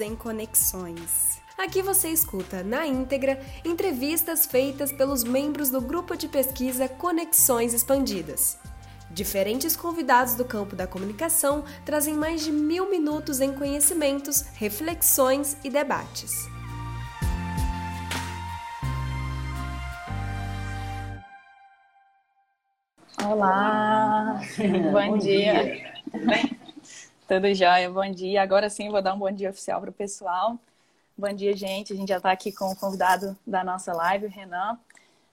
em conexões. Aqui você escuta, na íntegra, entrevistas feitas pelos membros do grupo de pesquisa Conexões Expandidas. Diferentes convidados do campo da comunicação trazem mais de mil minutos em conhecimentos, reflexões e debates. Olá, bom, bom dia. dia. Tudo bem? Tudo jóia, bom dia. Agora sim vou dar um bom dia oficial para o pessoal. Bom dia, gente. A gente já está aqui com o convidado da nossa live, o Renan.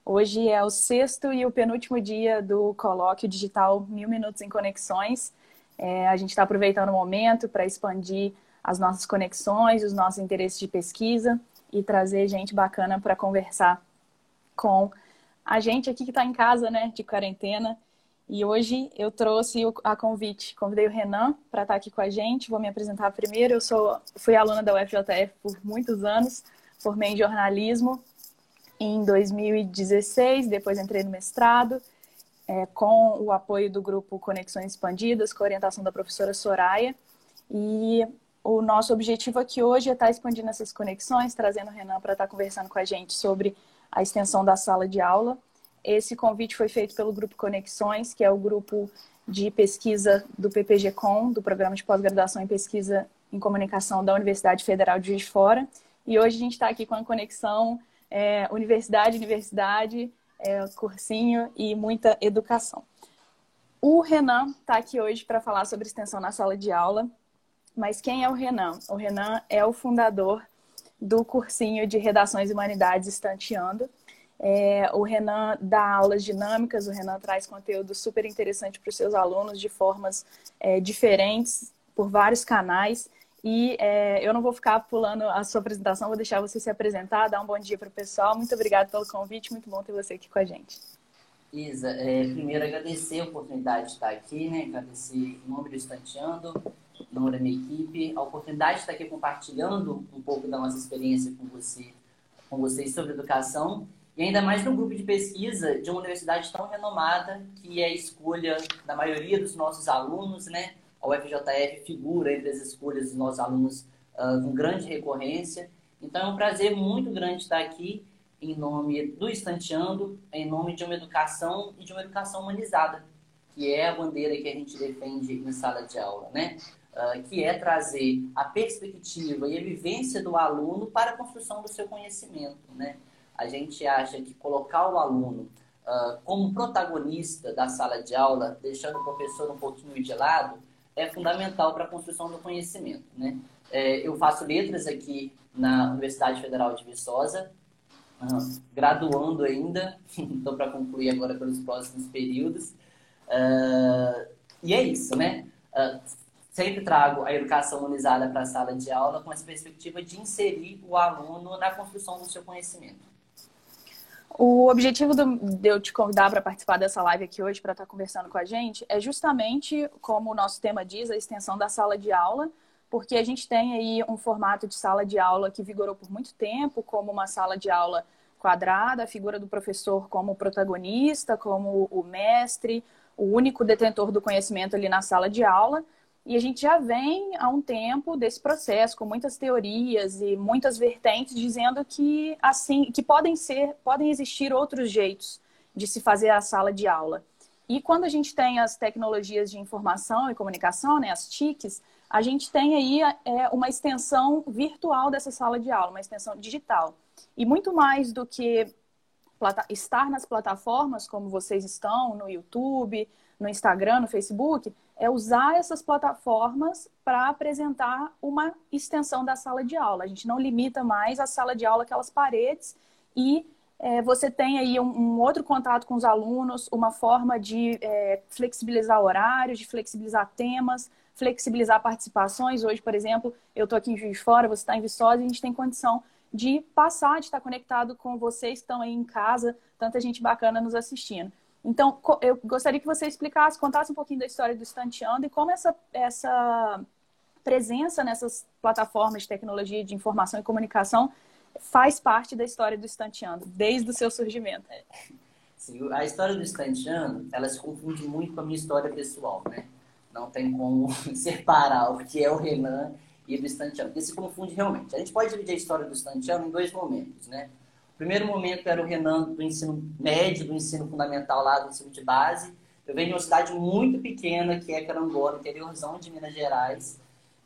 Hoje é o sexto e o penúltimo dia do colóquio digital Mil Minutos em Conexões. É, a gente está aproveitando o momento para expandir as nossas conexões, os nossos interesses de pesquisa e trazer gente bacana para conversar com a gente aqui que está em casa, né, de quarentena. E hoje eu trouxe a convite, convidei o Renan para estar tá aqui com a gente. Vou me apresentar primeiro. Eu sou, fui aluna da UFJF por muitos anos, formei em jornalismo em 2016, depois entrei no mestrado, é, com o apoio do grupo Conexões Expandidas, com a orientação da professora Soraya. E o nosso objetivo aqui hoje é estar tá expandindo essas conexões, trazendo o Renan para estar tá conversando com a gente sobre a extensão da sala de aula. Esse convite foi feito pelo Grupo Conexões, que é o grupo de pesquisa do PPG-Com, do Programa de Pós-Graduação em Pesquisa em Comunicação da Universidade Federal de Juiz de Fora. E hoje a gente está aqui com a conexão é, universidade, universidade, é, cursinho e muita educação. O Renan está aqui hoje para falar sobre extensão na sala de aula. Mas quem é o Renan? O Renan é o fundador do cursinho de Redações e Humanidades Estanteando. É, o Renan dá aulas dinâmicas, o Renan traz conteúdo super interessante para os seus alunos de formas é, diferentes, por vários canais. E é, eu não vou ficar pulando a sua apresentação, vou deixar você se apresentar, dar um bom dia para o pessoal. Muito obrigada pelo convite, muito bom ter você aqui com a gente. Isa, é, primeiro agradecer a oportunidade de estar aqui, né? agradecer em nome do Estanteando, em nome da minha equipe, a oportunidade de estar aqui compartilhando um pouco da nossa experiência com você, com vocês sobre educação e ainda mais no grupo de pesquisa de uma universidade tão renomada que é a escolha da maioria dos nossos alunos, né? A UFJF figura entre as escolhas dos nossos alunos uh, com grande recorrência. Então é um prazer muito grande estar aqui em nome do Estanteando, em nome de uma educação e de uma educação humanizada, que é a bandeira que a gente defende em sala de aula, né? Uh, que é trazer a perspectiva e a vivência do aluno para a construção do seu conhecimento, né? A gente acha que colocar o aluno uh, como protagonista da sala de aula, deixando o professor um pouquinho de lado, é fundamental para a construção do conhecimento. Né? É, eu faço letras aqui na Universidade Federal de Viçosa, uh, graduando ainda, estou para concluir agora pelos próximos períodos. Uh, e é isso, né? Sempre trago a educação humanizada para a sala de aula com essa perspectiva de inserir o aluno na construção do seu conhecimento. O objetivo do, de eu te convidar para participar dessa live aqui hoje, para estar tá conversando com a gente, é justamente, como o nosso tema diz, a extensão da sala de aula, porque a gente tem aí um formato de sala de aula que vigorou por muito tempo, como uma sala de aula quadrada, a figura do professor como protagonista, como o mestre, o único detentor do conhecimento ali na sala de aula. E a gente já vem há um tempo desse processo, com muitas teorias e muitas vertentes, dizendo que assim, que podem ser, podem existir outros jeitos de se fazer a sala de aula. E quando a gente tem as tecnologias de informação e comunicação, né, as TICs, a gente tem aí é, uma extensão virtual dessa sala de aula, uma extensão digital. E muito mais do que estar nas plataformas como vocês estão, no YouTube, no Instagram, no Facebook, é usar essas plataformas para apresentar uma extensão da sala de aula. A gente não limita mais a sala de aula aquelas paredes e é, você tem aí um, um, outro contato com os alunos, uma forma de é, flexibilizar horários, de flexibilizar temas, flexibilizar participações. Hoje, por exemplo, eu estou aqui em Juiz de Fora, você está em Viçosa e a gente tem condição de passar, de estar conectado com vocês que estão aí em casa, tanta gente bacana nos assistindo. Então, eu gostaria que você explicasse, contasse um pouquinho da história do Estanteando e como essa, essa presença nessas plataformas de tecnologia de informação e comunicação faz parte da história do Estanteando, desde o seu surgimento. Sim, a história do Estanteando, ela se confunde muito com a minha história pessoal, né? Não tem como separar o que é o Renan e do estantiano, porque se confunde realmente. A gente pode dividir a história do estantiano em dois momentos, né? Primeiro momento era o Renan do ensino médio, do ensino fundamental lá, do ensino de base. Eu venho de uma cidade muito pequena, que é Carangola, interiorzão de Minas Gerais,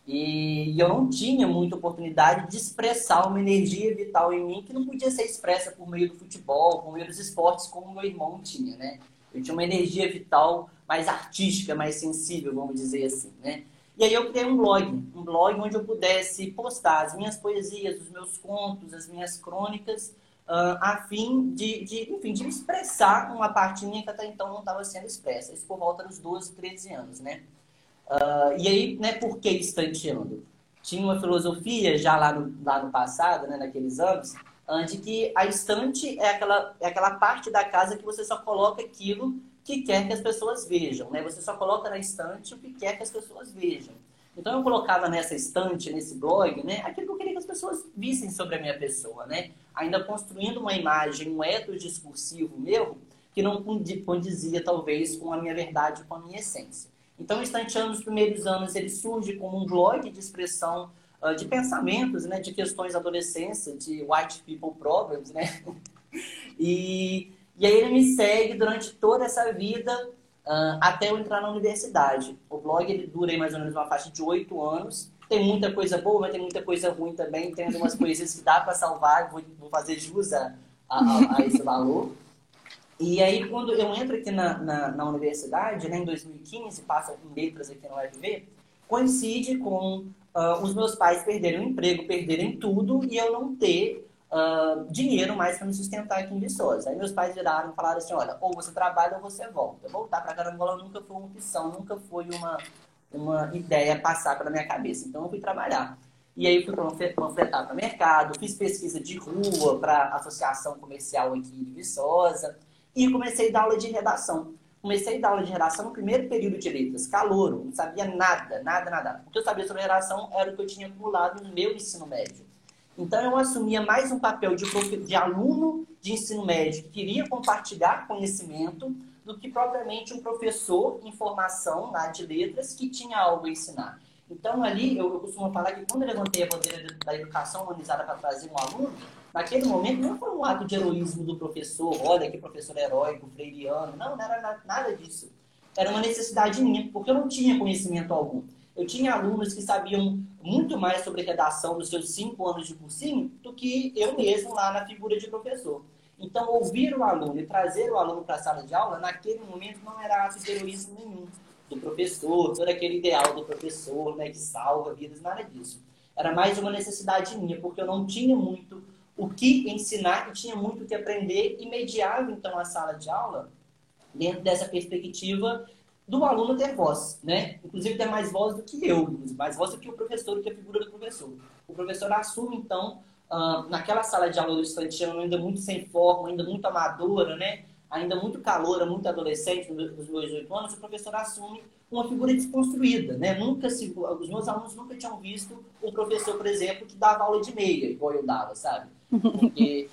e eu não tinha muita oportunidade de expressar uma energia vital em mim que não podia ser expressa por meio do futebol, por meio dos esportes, como meu irmão tinha, né? Eu tinha uma energia vital mais artística, mais sensível, vamos dizer assim, né? E aí eu criei um blog, um blog onde eu pudesse postar as minhas poesias, os meus contos, as minhas crônicas, uh, a fim de, de, enfim, de expressar uma parte minha que até então não estava sendo expressa. Isso por volta dos 12, 13 anos, né? Uh, e aí, né, por que estanteando? Tinha uma filosofia já lá no, lá no passado, né, naqueles anos, de que a estante é aquela, é aquela parte da casa que você só coloca aquilo que quer que as pessoas vejam, né? Você só coloca na estante o que quer que as pessoas vejam. Então eu colocava nessa estante, nesse blog, né, aquilo que eu queria que as pessoas vissem sobre a minha pessoa, né? Ainda construindo uma imagem, um ethos discursivo meu que não condizia talvez com a minha verdade, com a minha essência. Então, o Estanteando nos primeiros anos, ele surge como um blog de expressão uh, de pensamentos, né, de questões da adolescência, de white people problems, né? e, e aí ele me segue durante toda essa vida uh, até eu entrar na universidade. O blog ele dura aí mais ou menos uma faixa de oito anos. Tem muita coisa boa, mas tem muita coisa ruim também. Tem algumas coisas que dá para salvar, vou, vou fazer jus a, a, a esse valor. E aí, quando eu entro aqui na, na, na universidade, né, em 2015, passa em letras aqui na UFV, coincide com uh, os meus pais perderem o emprego, perderem tudo e eu não ter uh, dinheiro mais para me sustentar aqui em Viçosa. Aí meus pais viraram e falaram assim, olha, ou você trabalha ou você volta. Voltar para Carangola nunca foi uma opção, nunca foi uma, uma ideia passar pela minha cabeça. Então eu fui trabalhar. E aí fui panfletar para mercado, fiz pesquisa de rua para associação comercial aqui de Viçosa e comecei a dar aula de redação. Comecei a dar aula de redação no primeiro período de letras, calouro, não sabia nada, nada, nada. O que eu sabia sobre redação era o que eu tinha acumulado no meu ensino médio. Então eu assumia mais um papel de, de aluno de ensino médio que queria compartilhar conhecimento do que propriamente um professor em formação lá de letras que tinha algo a ensinar. Então ali eu, eu costumo falar que quando eu levantei a bandeira da educação humanizada para trazer um aluno, naquele momento não foi um ato de heroísmo do professor, olha que professor heróico, freiriano, não, não era nada disso. Era uma necessidade minha, porque eu não tinha conhecimento algum. Eu tinha alunos que sabiam muito mais sobre redação nos seus cinco anos de cursinho do que eu mesmo lá na figura de professor. Então, ouvir o aluno e trazer o aluno para a sala de aula, naquele momento, não era ato de heroísmo nenhum do professor, todo aquele ideal do professor, né, que salva vidas, nada disso. Era mais uma necessidade minha, porque eu não tinha muito o que ensinar e tinha muito o que aprender e mediava então a sala de aula dentro dessa perspectiva do aluno ter voz, né? Inclusive ter mais voz do que eu, mais voz do que o professor, do que a figura do professor. O professor assume então uh, naquela sala de aula do estudantiano ainda muito sem forma, ainda muito amadora, né? Ainda muito caloura, muito adolescente nos meus oito anos, o professor assume uma figura desconstruída, né? Nunca se, os meus alunos nunca tinham visto um professor, por exemplo, que dava aula de meia, igual eu dava, sabe? Porque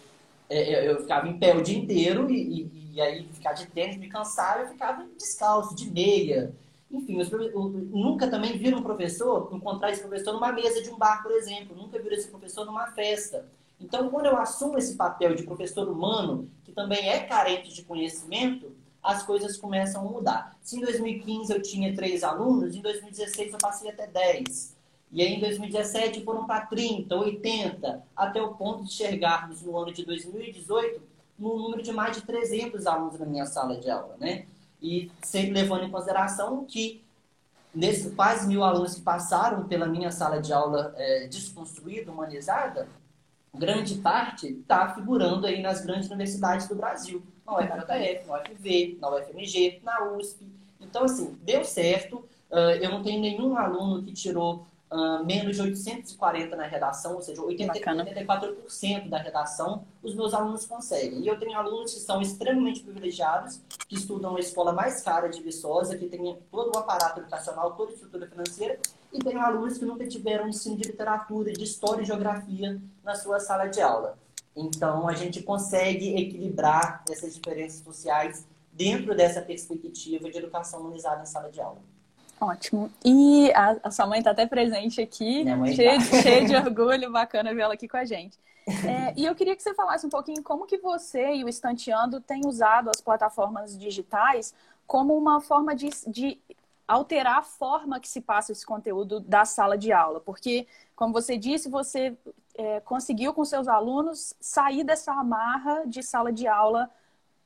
é, eu ficava em pé o dia inteiro e, e, e aí ficar de tênis me cansava, eu ficava descalço, de meia. Enfim, os, nunca também viram um professor, encontrar esse professor numa mesa de um bar, por exemplo. Nunca viram esse professor numa festa. Então, quando eu assumo esse papel de professor humano, que também é carente de conhecimento, as coisas começam a mudar. Se em 2015 eu tinha três alunos, em 2016 eu passei até 10. E aí em 2017 foram para 30, 80, até o ponto de chegarmos no ano de 2018 no número de mais de 300 alunos na minha sala de aula, né? E sempre levando em consideração que nesses quase mil alunos que passaram pela minha sala de aula é, desconstruída, humanizada, grande parte está figurando aí nas grandes universidades do Brasil na UFJF, na UFV, na UFMG, na USP. Então, assim, deu certo. Uh, eu não tenho nenhum aluno que tirou uh, menos de 840 na redação, ou seja, 80, 84% da redação, os meus alunos conseguem. E eu tenho alunos que são extremamente privilegiados, que estudam na escola mais cara de Viçosa, que tem todo o aparato educacional, toda a estrutura financeira, e tenho alunos que nunca tiveram ensino de literatura, de história e geografia na sua sala de aula. Então, a gente consegue equilibrar essas diferenças sociais dentro dessa perspectiva de educação humanizada em sala de aula. Ótimo. E a, a sua mãe está até presente aqui, cheia, tá. cheia de orgulho, bacana vê-la aqui com a gente. É, e eu queria que você falasse um pouquinho como que você e o Estanteando têm usado as plataformas digitais como uma forma de, de alterar a forma que se passa esse conteúdo da sala de aula. Porque, como você disse, você é, conseguiu com seus alunos sair dessa amarra de sala de aula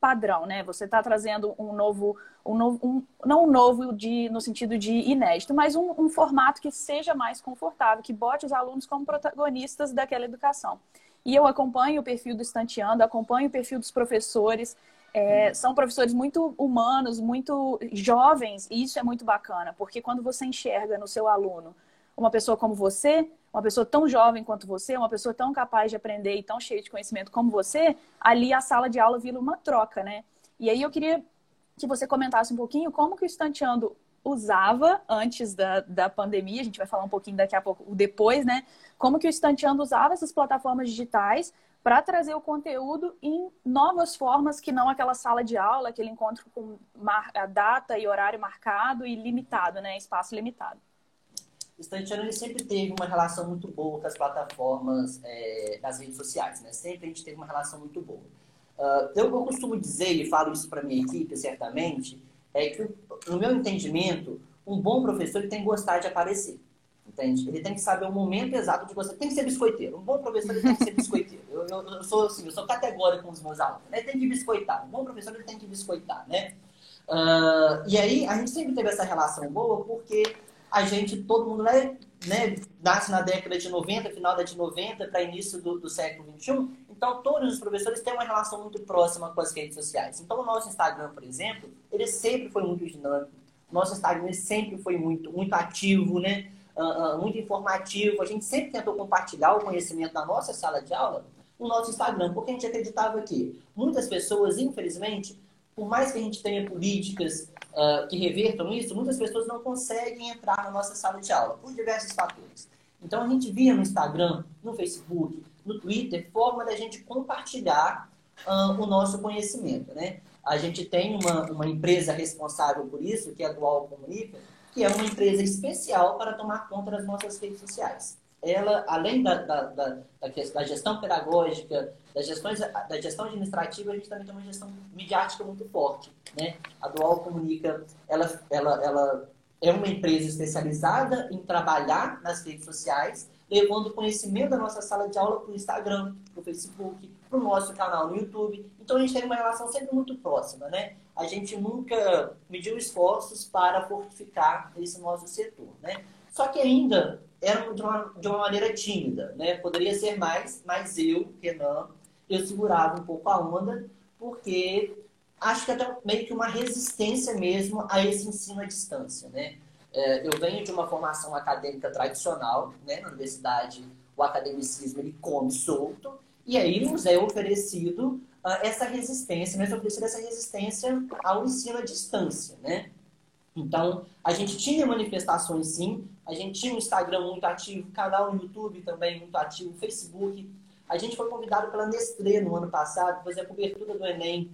padrão, né? Você está trazendo um novo, um um, não um novo de, no sentido de inédito, mas um, um formato que seja mais confortável, que bote os alunos como protagonistas daquela educação. E eu acompanho o perfil do Estanteando, acompanho o perfil dos professores. É, são professores muito humanos, muito jovens, e isso é muito bacana, porque quando você enxerga no seu aluno uma pessoa como você, uma pessoa tão jovem quanto você, uma pessoa tão capaz de aprender e tão cheia de conhecimento como você, ali a sala de aula vira uma troca, né? E aí eu queria que você comentasse um pouquinho como que o Estanteando usava antes da, da pandemia, a gente vai falar um pouquinho daqui a pouco, o depois, né? Como que o Estanteando usava essas plataformas digitais para trazer o conteúdo em novas formas que não aquela sala de aula, aquele encontro com a data e horário marcado e limitado, né? Espaço limitado. O Estanteando ele sempre teve uma relação muito boa com as plataformas é, das redes sociais, né? Sempre a gente teve uma relação muito boa. Uh, eu, costumo dizer, e falo isso para minha equipe, certamente, é que, no meu entendimento, um bom professor ele tem que gostar de aparecer. Entende? Ele tem que saber o momento exato de você. Tem que ser biscoiteiro. Um bom professor ele tem que ser biscoiteiro. Eu, eu, eu sou assim, eu sou categórico com os meus alunos. Né? Tem que biscoitar. Um bom professor ele tem que biscoitar, né? Uh, e aí a gente sempre teve essa relação boa porque a gente, todo mundo né, né, nasce na década de 90, final da de 90 para início do, do século 21. Então, todos os professores têm uma relação muito próxima com as redes sociais. Então, o nosso Instagram, por exemplo, ele sempre foi muito dinâmico. O nosso Instagram sempre foi muito, muito ativo, né? Uh, uh, muito informativo. A gente sempre tentou compartilhar o conhecimento da nossa sala de aula no nosso Instagram, porque a gente acreditava que muitas pessoas, infelizmente, por mais que a gente tenha políticas uh, que revertam isso, muitas pessoas não conseguem entrar na nossa sala de aula, por diversos fatores. Então, a gente via no Instagram, no Facebook, no Twitter, forma da gente compartilhar uh, o nosso conhecimento, né? A gente tem uma, uma empresa responsável por isso, que é a Dual Comunica, que é uma empresa especial para tomar conta das nossas redes sociais. Ela, além da, da, da, da gestão pedagógica, da, gestões, da gestão administrativa, a gente também tem uma gestão midiática muito forte. Né? A Dual Comunica, ela, ela, ela é uma empresa especializada em trabalhar nas redes sociais, levando conhecimento da nossa sala de aula para o Instagram, para o Facebook, para o nosso canal no YouTube. Então a gente tem uma relação sempre muito próxima, né? A gente nunca mediu esforços para fortificar esse nosso setor, né? Só que ainda era de uma, de uma maneira tímida, né? Poderia ser mais, mas eu, Renan, eu segurava um pouco a onda, porque acho que até meio que uma resistência mesmo a esse ensino à distância, né? É, eu venho de uma formação acadêmica tradicional, né? Na universidade, o academicismo ele come solto, e aí nos é oferecido uh, essa resistência, nos é essa resistência ao ensino à distância, né? Então, a gente tinha manifestações sim, a gente tinha um Instagram muito ativo, canal no YouTube também muito ativo, Facebook. A gente foi convidado pela Nestlé no ano passado para fazer a cobertura do Enem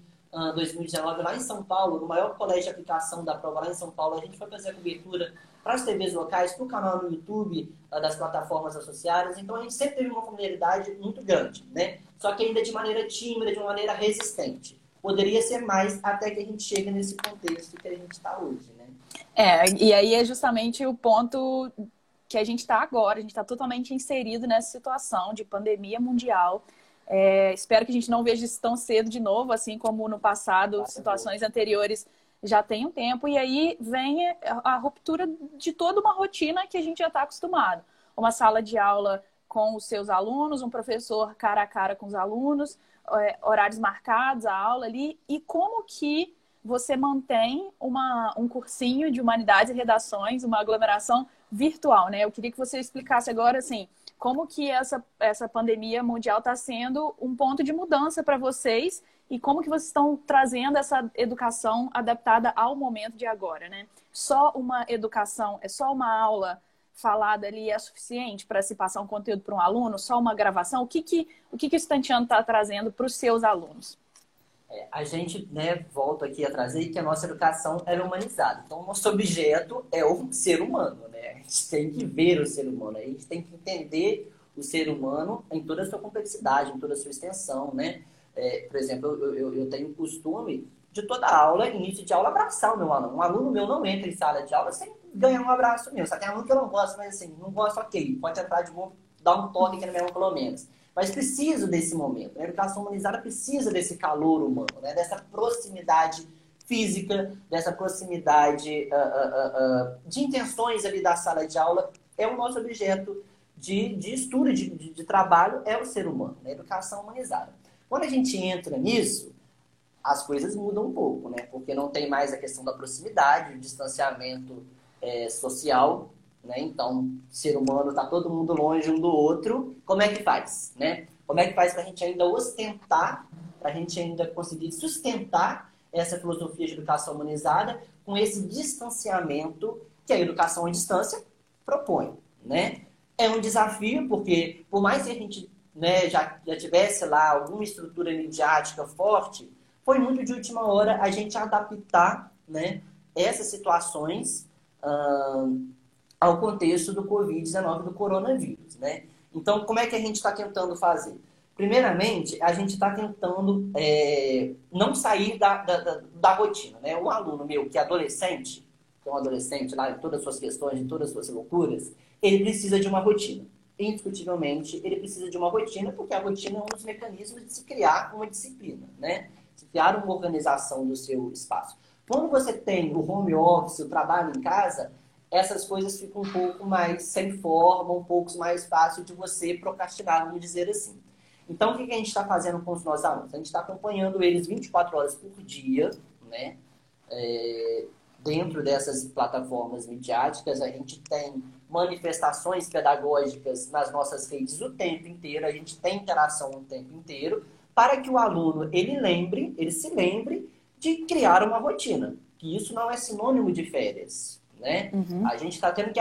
2019 lá em São Paulo, no maior colégio de aplicação da prova lá em São Paulo. A gente foi fazer a cobertura para as TVs locais, para o canal no YouTube uh, das plataformas associadas. Então a gente sempre teve uma familiaridade muito grande, né? Só que ainda de maneira tímida, de uma maneira resistente. Poderia ser mais até que a gente chegue nesse contexto que a gente está hoje, né? É, e aí é justamente o ponto que a gente está agora. A gente está totalmente inserido nessa situação de pandemia mundial é, espero que a gente não veja isso tão cedo de novo, assim como no passado, situações anteriores já tem um tempo. E aí vem a ruptura de toda uma rotina que a gente já está acostumado. Uma sala de aula com os seus alunos, um professor cara a cara com os alunos, é, horários marcados, a aula ali. E como que você mantém uma, um cursinho de humanidades e redações, uma aglomeração virtual, né? Eu queria que você explicasse agora, assim, como que essa, essa pandemia mundial está sendo um ponto de mudança para vocês e como que vocês estão trazendo essa educação adaptada ao momento de agora, né? Só uma educação, é só uma aula falada ali é suficiente para se passar um conteúdo para um aluno? Só uma gravação? O que que o que que o Stantiano está trazendo para os seus alunos? É, a gente né, volta aqui a trazer que a nossa educação é humanizada. Então, o nosso objeto é o ser humano. Né? A gente tem que ver o ser humano, a gente tem que entender o ser humano em toda a sua complexidade, em toda a sua extensão. Né? É, por exemplo, eu, eu, eu tenho o costume de toda aula, início de aula, abraçar o meu aluno. Um aluno meu não entra em sala de aula sem ganhar um abraço meu. Só tem aluno que eu não gosto, mas assim, não gosto, ok. Pode entrar de novo, dar um toque aqui na minha pelo menos. Mas preciso desse momento. A educação humanizada precisa desse calor humano, né? dessa proximidade física, dessa proximidade uh, uh, uh, de intenções ali da sala de aula. É o nosso objeto de, de estudo, de, de, de trabalho, é o ser humano, né? a educação humanizada. Quando a gente entra nisso, as coisas mudam um pouco, né? Porque não tem mais a questão da proximidade, o distanciamento é, social, né? Então, ser humano está todo mundo longe um do outro. Como é que faz, né? Como é que faz para a gente ainda ostentar, para a gente ainda conseguir sustentar essa filosofia de educação humanizada com esse distanciamento que a educação à distância propõe, né? É um desafio porque, por mais que a gente né, já, já tivesse lá alguma estrutura midiática forte, foi muito de última hora a gente adaptar né, essas situações ao contexto do Covid-19, do coronavírus. Né? Então, como é que a gente está tentando fazer? Primeiramente, a gente está tentando é, não sair da, da, da, da, rotina. Né? Um aluno meu que é adolescente, que é um adolescente lá em todas as suas questões, em todas as suas loucuras, ele precisa de uma rotina. Indiscutivelmente, ele precisa de uma rotina, porque a rotina é um dos mecanismos de se criar uma disciplina. Né? criar uma organização do seu espaço. Quando você tem o home office, o trabalho em casa, essas coisas ficam um pouco mais sem forma, um pouco mais fácil de você procrastinar, vamos dizer assim. Então, o que a gente está fazendo com os nossos alunos? A gente está acompanhando eles 24 horas por dia, né? É, dentro dessas plataformas midiáticas, a gente tem manifestações pedagógicas nas nossas redes o tempo inteiro, a gente tem interação o tempo inteiro, para que o aluno ele lembre, ele se lembre de criar uma rotina. Que isso não é sinônimo de férias, né? Uhum. A gente está tendo que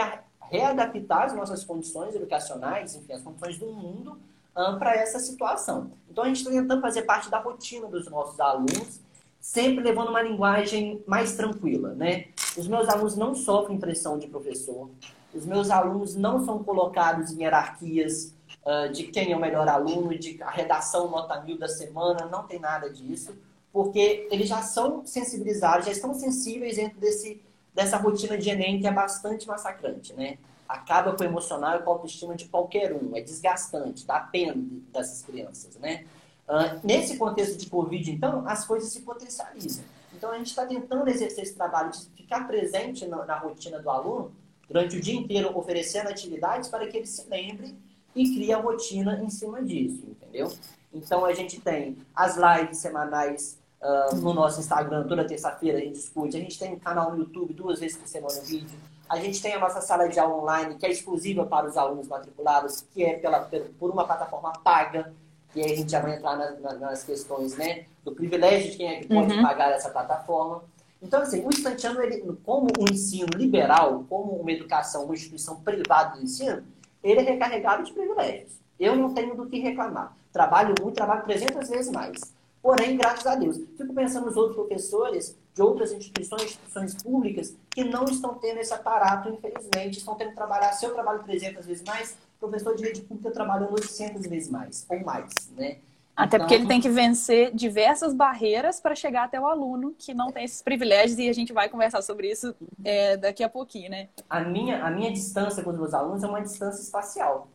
readaptar as nossas condições educacionais, enfim, as condições do mundo um, para essa situação. Então a gente está tentando fazer parte da rotina dos nossos alunos, sempre levando uma linguagem mais tranquila, né? Os meus alunos não sofrem pressão de professor, os meus alunos não são colocados em hierarquias uh, de quem é o melhor aluno, de a redação nota mil da semana, não tem nada disso, porque eles já são sensibilizados, já estão sensíveis dentro desse, dessa rotina de Enem que é bastante massacrante, né? Acaba com o emocional e com a autoestima de qualquer um, é desgastante, dá pena dessas crianças, né? Uh, nesse contexto de Covid, então, as coisas se potencializam. Então, a gente está tentando exercer esse trabalho de ficar presente na, na rotina do aluno durante o dia inteiro, oferecendo atividades para que ele se lembre e cria rotina em cima disso, entendeu? Então a gente tem as lives semanais uh, no nosso Instagram, toda terça-feira a gente discute. A gente tem um canal no YouTube duas vezes por semana o vídeo. A gente tem a nossa sala de aula online, que é exclusiva para os alunos matriculados, que é pela, por uma plataforma paga. E aí a gente já vai entrar nas, nas questões né, do privilégio de quem é que pode uhum. pagar essa plataforma. Então, assim, o Instantiano, ele, como um ensino liberal, como uma educação, uma instituição privada do ensino, ele é recarregado de privilégios. Eu não tenho do que reclamar. Trabalho muito, trabalho 300 vezes mais. Porém, graças a Deus. Fico pensando nos outros professores de outras instituições, instituições públicas, que não estão tendo esse aparato, infelizmente. Estão tendo que trabalhar, se eu trabalho 300 vezes mais, professor de rede pública trabalhando 800 vezes mais, ou mais, né? Até então, porque ele tem que vencer diversas barreiras para chegar até o aluno que não tem esses privilégios e a gente vai conversar sobre isso é, daqui a pouquinho, né? A minha, a minha distância com os meus alunos é uma distância espacial.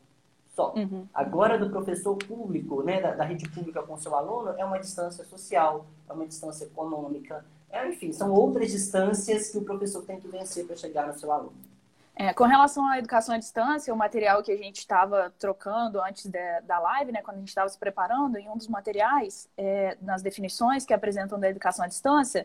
Só. Uhum. Agora, do professor público, né, da, da, rede pública com seu aluno, é uma distância social, é uma distância econômica. É, enfim, são outras distâncias que o professor tem que vencer para chegar no seu aluno. É, com relação à educação à distância, o material que a gente estava trocando antes de, da live, né, quando a gente estava se preparando, em um dos materiais, é, nas definições que apresentam da educação à distância,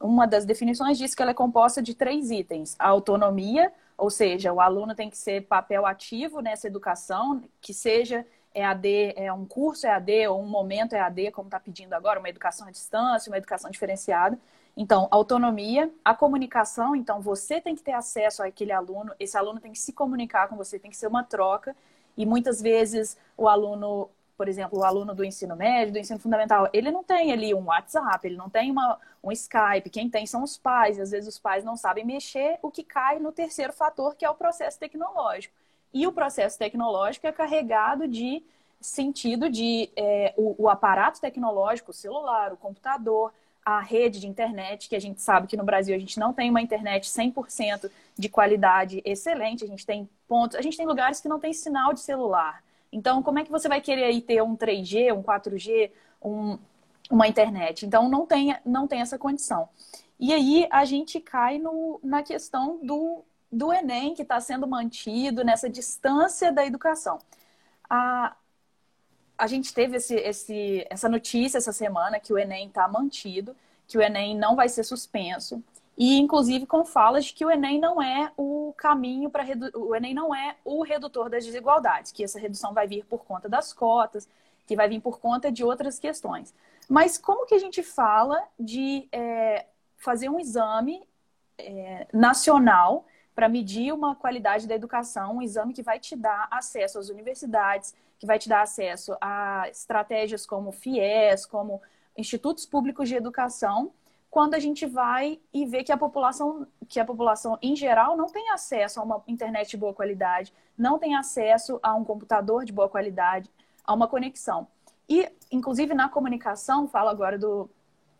uma das definições diz que ela é composta de três itens: a autonomia, ou seja, o aluno tem que ser papel ativo nessa educação, que seja EAD, é um curso EAD ou um momento EAD, como está pedindo agora, uma educação à distância, uma educação diferenciada. Então, autonomia, a comunicação, então você tem que ter acesso àquele aluno, esse aluno tem que se comunicar com você, tem que ser uma troca, e muitas vezes o aluno por exemplo, o aluno do ensino médio, do ensino fundamental, ele não tem ali um WhatsApp, ele não tem uma, um Skype, quem tem são os pais, e às vezes os pais não sabem mexer, o que cai no terceiro fator, que é o processo tecnológico. E o processo tecnológico é carregado de sentido de é, o, o aparato tecnológico, o celular, o computador, a rede de internet, que a gente sabe que no Brasil a gente não tem uma internet 100% de qualidade excelente, a gente tem pontos, a gente tem lugares que não tem sinal de celular. Então, como é que você vai querer aí ter um 3G, um 4G, um, uma internet? Então, não tem, não tem essa condição. E aí a gente cai no, na questão do, do Enem, que está sendo mantido nessa distância da educação. A, a gente teve esse, esse, essa notícia essa semana que o Enem está mantido, que o Enem não vai ser suspenso. E, inclusive, com falas que o Enem não é o caminho para o Enem não é o redutor das desigualdades, que essa redução vai vir por conta das cotas, que vai vir por conta de outras questões. Mas como que a gente fala de é, fazer um exame é, nacional para medir uma qualidade da educação, um exame que vai te dar acesso às universidades, que vai te dar acesso a estratégias como FIES, como institutos públicos de educação, quando a gente vai e vê que a população, que a população em geral não tem acesso a uma internet de boa qualidade, não tem acesso a um computador de boa qualidade, a uma conexão. E, inclusive, na comunicação, falo agora do,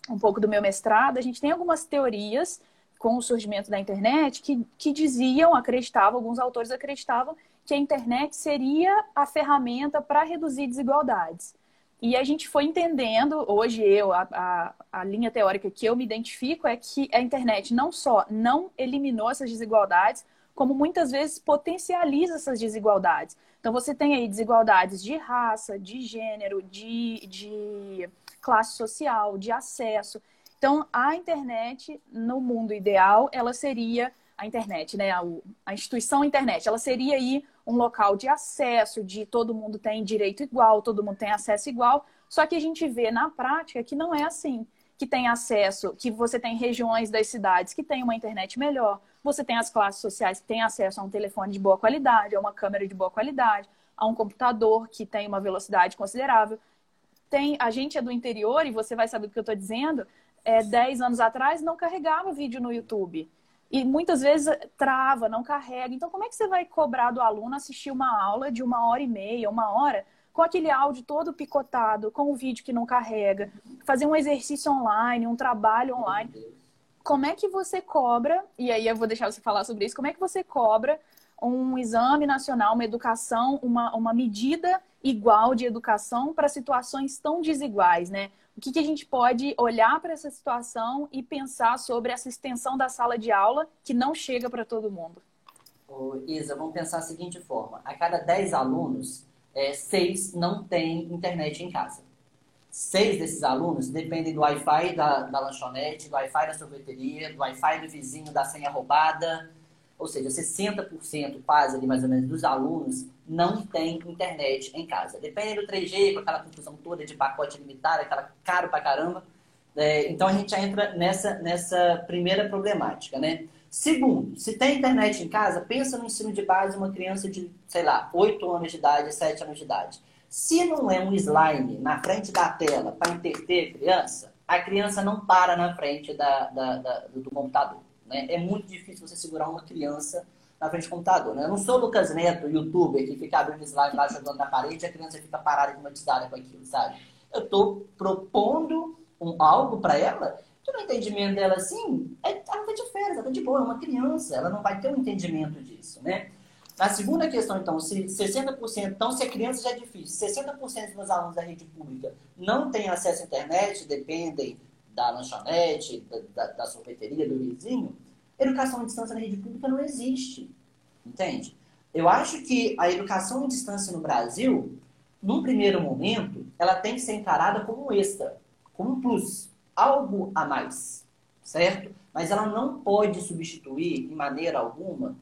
um pouco do meu mestrado, a gente tem algumas teorias com o surgimento da internet que, que diziam, acreditavam, alguns autores acreditavam que a internet seria a ferramenta para reduzir desigualdades. E a gente foi entendendo, hoje eu, a, a, a, linha teórica que eu me identifico é que a internet não só não eliminou essas desigualdades, como muitas vezes potencializa essas desigualdades. Então você tem aí desigualdades de raça, de gênero, de, de classe social, de acesso. Então a internet, no mundo ideal, ela seria a internet, né? A, a instituição internet, ela seria aí um local de acesso, de todo mundo tem direito igual, todo mundo tem acesso igual. Só que a gente vê na prática que não é assim. Que tem acesso, que você tem regiões das cidades que tem uma internet melhor, você tem as classes sociais que têm acesso a um telefone de boa qualidade, a uma câmera de boa qualidade, a um computador que tem uma velocidade considerável. Tem, a gente é do interior e você vai saber do que eu estou dizendo. É, 10 anos atrás não carregava vídeo no YouTube. E muitas vezes trava, não carrega. Então, como é que você vai cobrar do aluno assistir uma aula de uma hora e meia, uma hora, com aquele áudio todo picotado, com o vídeo que não carrega, fazer um exercício online, um trabalho online? Como é que você cobra, e aí eu vou deixar você falar sobre isso, como é que você cobra um exame nacional, uma educação, uma, uma medida igual de educação para situações tão desiguais, né? O que, que a gente pode olhar para essa situação e pensar sobre essa extensão da sala de aula que não chega para todo mundo? Ô, Isa, vamos pensar da seguinte forma: a cada 10 alunos, é, seis não têm internet em casa. Seis desses alunos dependem do Wi-Fi da, da lanchonete, do Wi-Fi da sorveteria, do Wi-Fi do vizinho da senha roubada. Ou seja, 60% quase ali mais ou menos dos alunos não tem internet em casa. Depende do 3G, com aquela confusão toda de pacote limitado, aquela caro pra caramba. É, então a gente já entra nessa, nessa primeira problemática, né? Segundo, se tem internet em casa, pensa no ensino de base uma criança de, sei lá, 8 anos de idade, 7 anos de idade. Se não é um slime na frente da tela para entreter a criança, a criança não para na frente da, da, da, do computador. Né? É muito difícil você segurar uma criança na frente do computador. Né? Eu não sou o Lucas Neto, youtuber, que fica abrindo slide lá jogando na parede e a criança fica parada hipnotizada com aquilo, sabe? Eu estou propondo um, algo para ela que no entendimento dela, assim, é, ela está de férias, ela está de boa, é uma criança, ela não vai ter um entendimento disso, né? Na segunda questão, então, se 60%, então se a criança já é difícil, 60% dos alunos da rede pública não têm acesso à internet, dependem da lanchonete, da, da, da sorveteria, do vizinho, educação à distância na rede pública não existe. Entende? Eu acho que a educação à distância no Brasil, num primeiro momento, ela tem que ser encarada como um extra, como um plus, algo a mais, certo? Mas ela não pode substituir, de maneira alguma,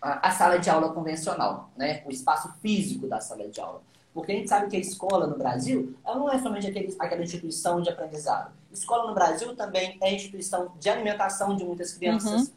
a, sala de aula convencional, né? o espaço físico da sala de aula. Porque a gente sabe que a escola no Brasil, ela não é somente aquele, aquela instituição de aprendizado. Escola no Brasil também é instituição de alimentação de muitas crianças. Uhum.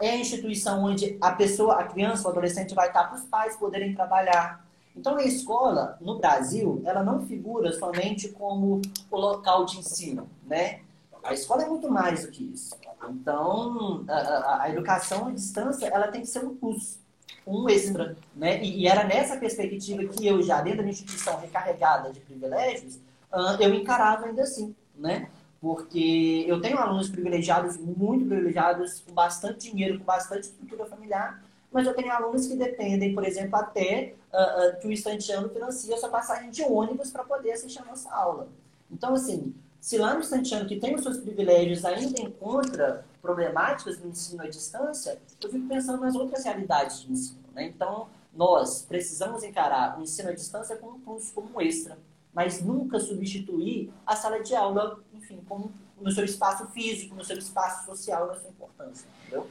É a instituição onde a pessoa, a criança, o adolescente vai estar para os pais poderem trabalhar. Então, a escola, no Brasil, ela não figura somente como o local de ensino, né? A escola é muito mais do que isso. Então, a, a, educação à distância, ela tem que ser um plus, um extra, né? E, e, era nessa perspectiva que eu, já dentro da instituição recarregada de privilégios, uh, eu encarava ainda assim, né? Porque eu tenho alunos privilegiados, muito privilegiados, com bastante dinheiro, com bastante estrutura familiar, mas eu tenho alunos que dependem, por exemplo, até uh, uh, que o estanteano financia sua passagem de ônibus para poder assistir a nossa aula. Então, assim, se lá no estanteano que tem os seus privilégios ainda encontra problemáticas no ensino à distância, eu fico pensando nas outras realidades de ensino. Né? Então, nós precisamos encarar o ensino à distância como um plus, como um extra, mas nunca substituir a sala de aula, enfim, como no seu espaço físico, no seu espaço social, na sua importância. Entendeu?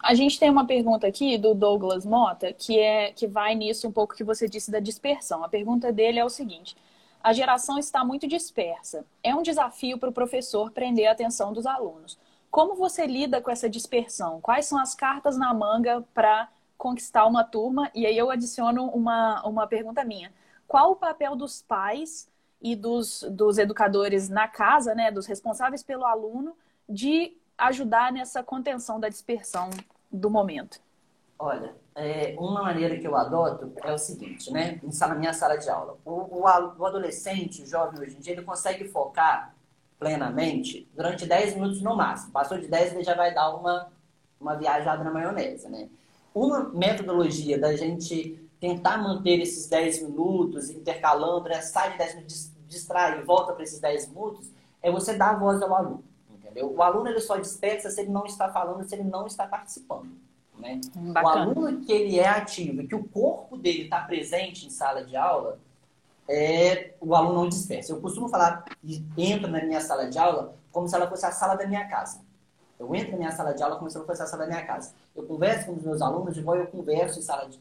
A gente tem uma pergunta aqui do Douglas Mota, que é que vai nisso um pouco que você disse da dispersão. A pergunta dele é o seguinte: a geração está muito dispersa. É um desafio para o professor prender a atenção dos alunos. Como você lida com essa dispersão? Quais são as cartas na manga para conquistar uma turma? E aí eu adiciono uma, uma pergunta minha. Qual o papel dos pais e dos, dos educadores na casa, né, dos responsáveis pelo aluno, de ajudar nessa contenção da dispersão do momento? Olha, é, uma maneira que eu adoto é o seguinte, né? Na minha sala de aula, o, o, o, adolescente, o jovem hoje em dia, ele consegue focar plenamente durante 10 minutos no máximo. Passou de 10, ele já vai dar uma, uma viajada na maionese, né? Uma metodologia da gente tentar manter esses 10 minutos intercalando, né? sai de 10 minutos, distrai e volta para esses 10 minutos, é você dar a voz ao aluno. Entendeu? O aluno ele só dispersa se ele não está falando, se ele não está participando. Né? O aluno que ele é ativo, que o corpo dele está presente em sala de aula, é, o aluno não dispersa. Eu costumo falar, entro na minha sala de aula como se ela fosse a sala da minha casa. Eu entro na minha sala de aula como se ela fosse a sala da minha casa. Eu converso com os meus alunos igual eu converso em sala de,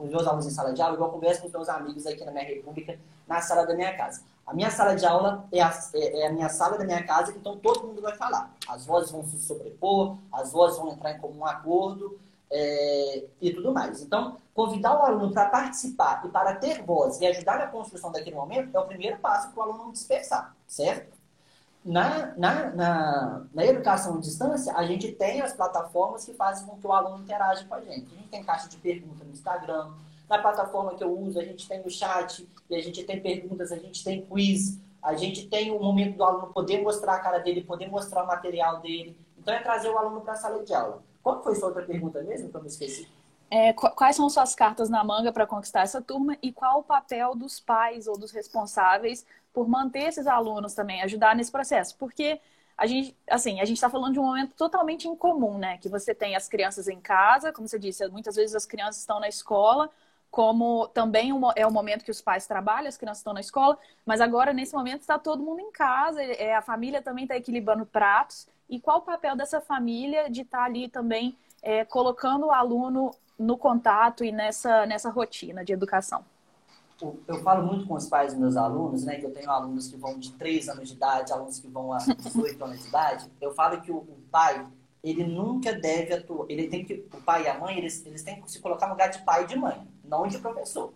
com os meus alunos em sala de aula, igual eu converso com os meus amigos aqui na minha república, na sala da minha casa. A minha sala de aula é a, é, é a, minha sala da minha casa, então todo mundo vai falar. As vozes vão se sobrepor, as vozes vão entrar em comum acordo é, e tudo mais. Então, convidar o aluno para participar e para ter voz e ajudar na construção daquele momento é o primeiro passo para o aluno não dispersar, certo? Na, na, na, na, educação à distância, a gente tem as plataformas que fazem com que o aluno interaja com a gente. A gente tem caixa de perguntas no Instagram, na plataforma que eu uso, a gente tem o chat, e a gente tem perguntas, a gente tem quiz, a gente tem o momento do aluno poder mostrar a cara dele, poder mostrar o material dele. Então é trazer o aluno para a sala de aula. Qual foi sua outra pergunta mesmo, que eu me esqueci? É, quais são suas cartas na manga para conquistar essa turma e qual o papel dos pais ou dos responsáveis por manter esses alunos também, ajudar nesse processo? Porque a gente, assim, a gente está falando de um momento totalmente incomum, né? Que você tem as crianças em casa, como você disse, muitas vezes as crianças estão na escola, como também é o momento que os pais trabalham, as crianças estão na escola, mas agora, nesse momento, está todo mundo em casa, é, a família também está equilibrando pratos. E qual o papel dessa família de estar tá ali também é, colocando o aluno no contato e nessa, nessa rotina de educação? Eu falo muito com os pais dos meus alunos, né? Que eu tenho alunos que vão de 3 anos de idade, alunos que vão a 18 anos de idade. Eu falo que o, o pai, ele nunca deve atuar. Ele tem que, o pai e a mãe, eles, eles têm que se colocar no lugar de pai e de mãe não de professor,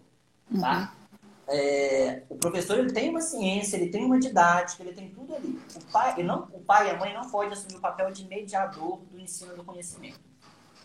tá? Uhum. É, o professor ele tem uma ciência, ele tem uma didática, ele tem tudo ali. O pai, não, o pai e a mãe não podem assumir o papel de mediador do ensino do conhecimento.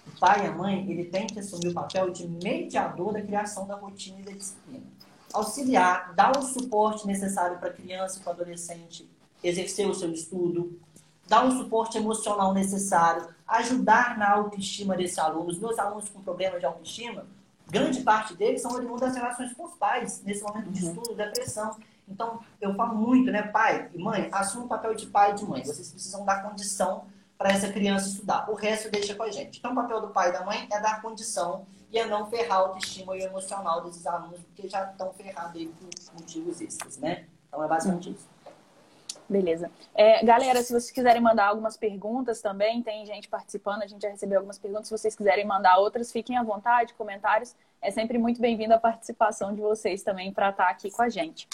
O pai e a mãe ele tem que assumir o papel de mediador da criação da rotina e da disciplina. Auxiliar, dar o suporte necessário para a criança e para o adolescente exercer o seu estudo, dar um suporte emocional necessário, ajudar na autoestima desse aluno. Os meus alunos com problemas de autoestima, grande parte deles são oriundos das relações com os pais, nesse momento de uhum. estudo, depressão. Então, eu falo muito, né, pai e mãe, assuma o papel de pai e de mãe. Vocês precisam dar condição para essa criança estudar. O resto deixa com a gente. Então, o papel do pai e da mãe é dar condição e é não ferrar a autoestima e o emocional desses alunos, porque já estão ferrados aí por motivos esses, né? Então, é basicamente isso. Beleza. É, galera, se vocês quiserem mandar algumas perguntas também, tem gente participando, a gente já recebeu algumas perguntas. Se vocês quiserem mandar outras, fiquem à vontade, comentários. É sempre muito bem-vindo a participação de vocês também para estar aqui com a gente.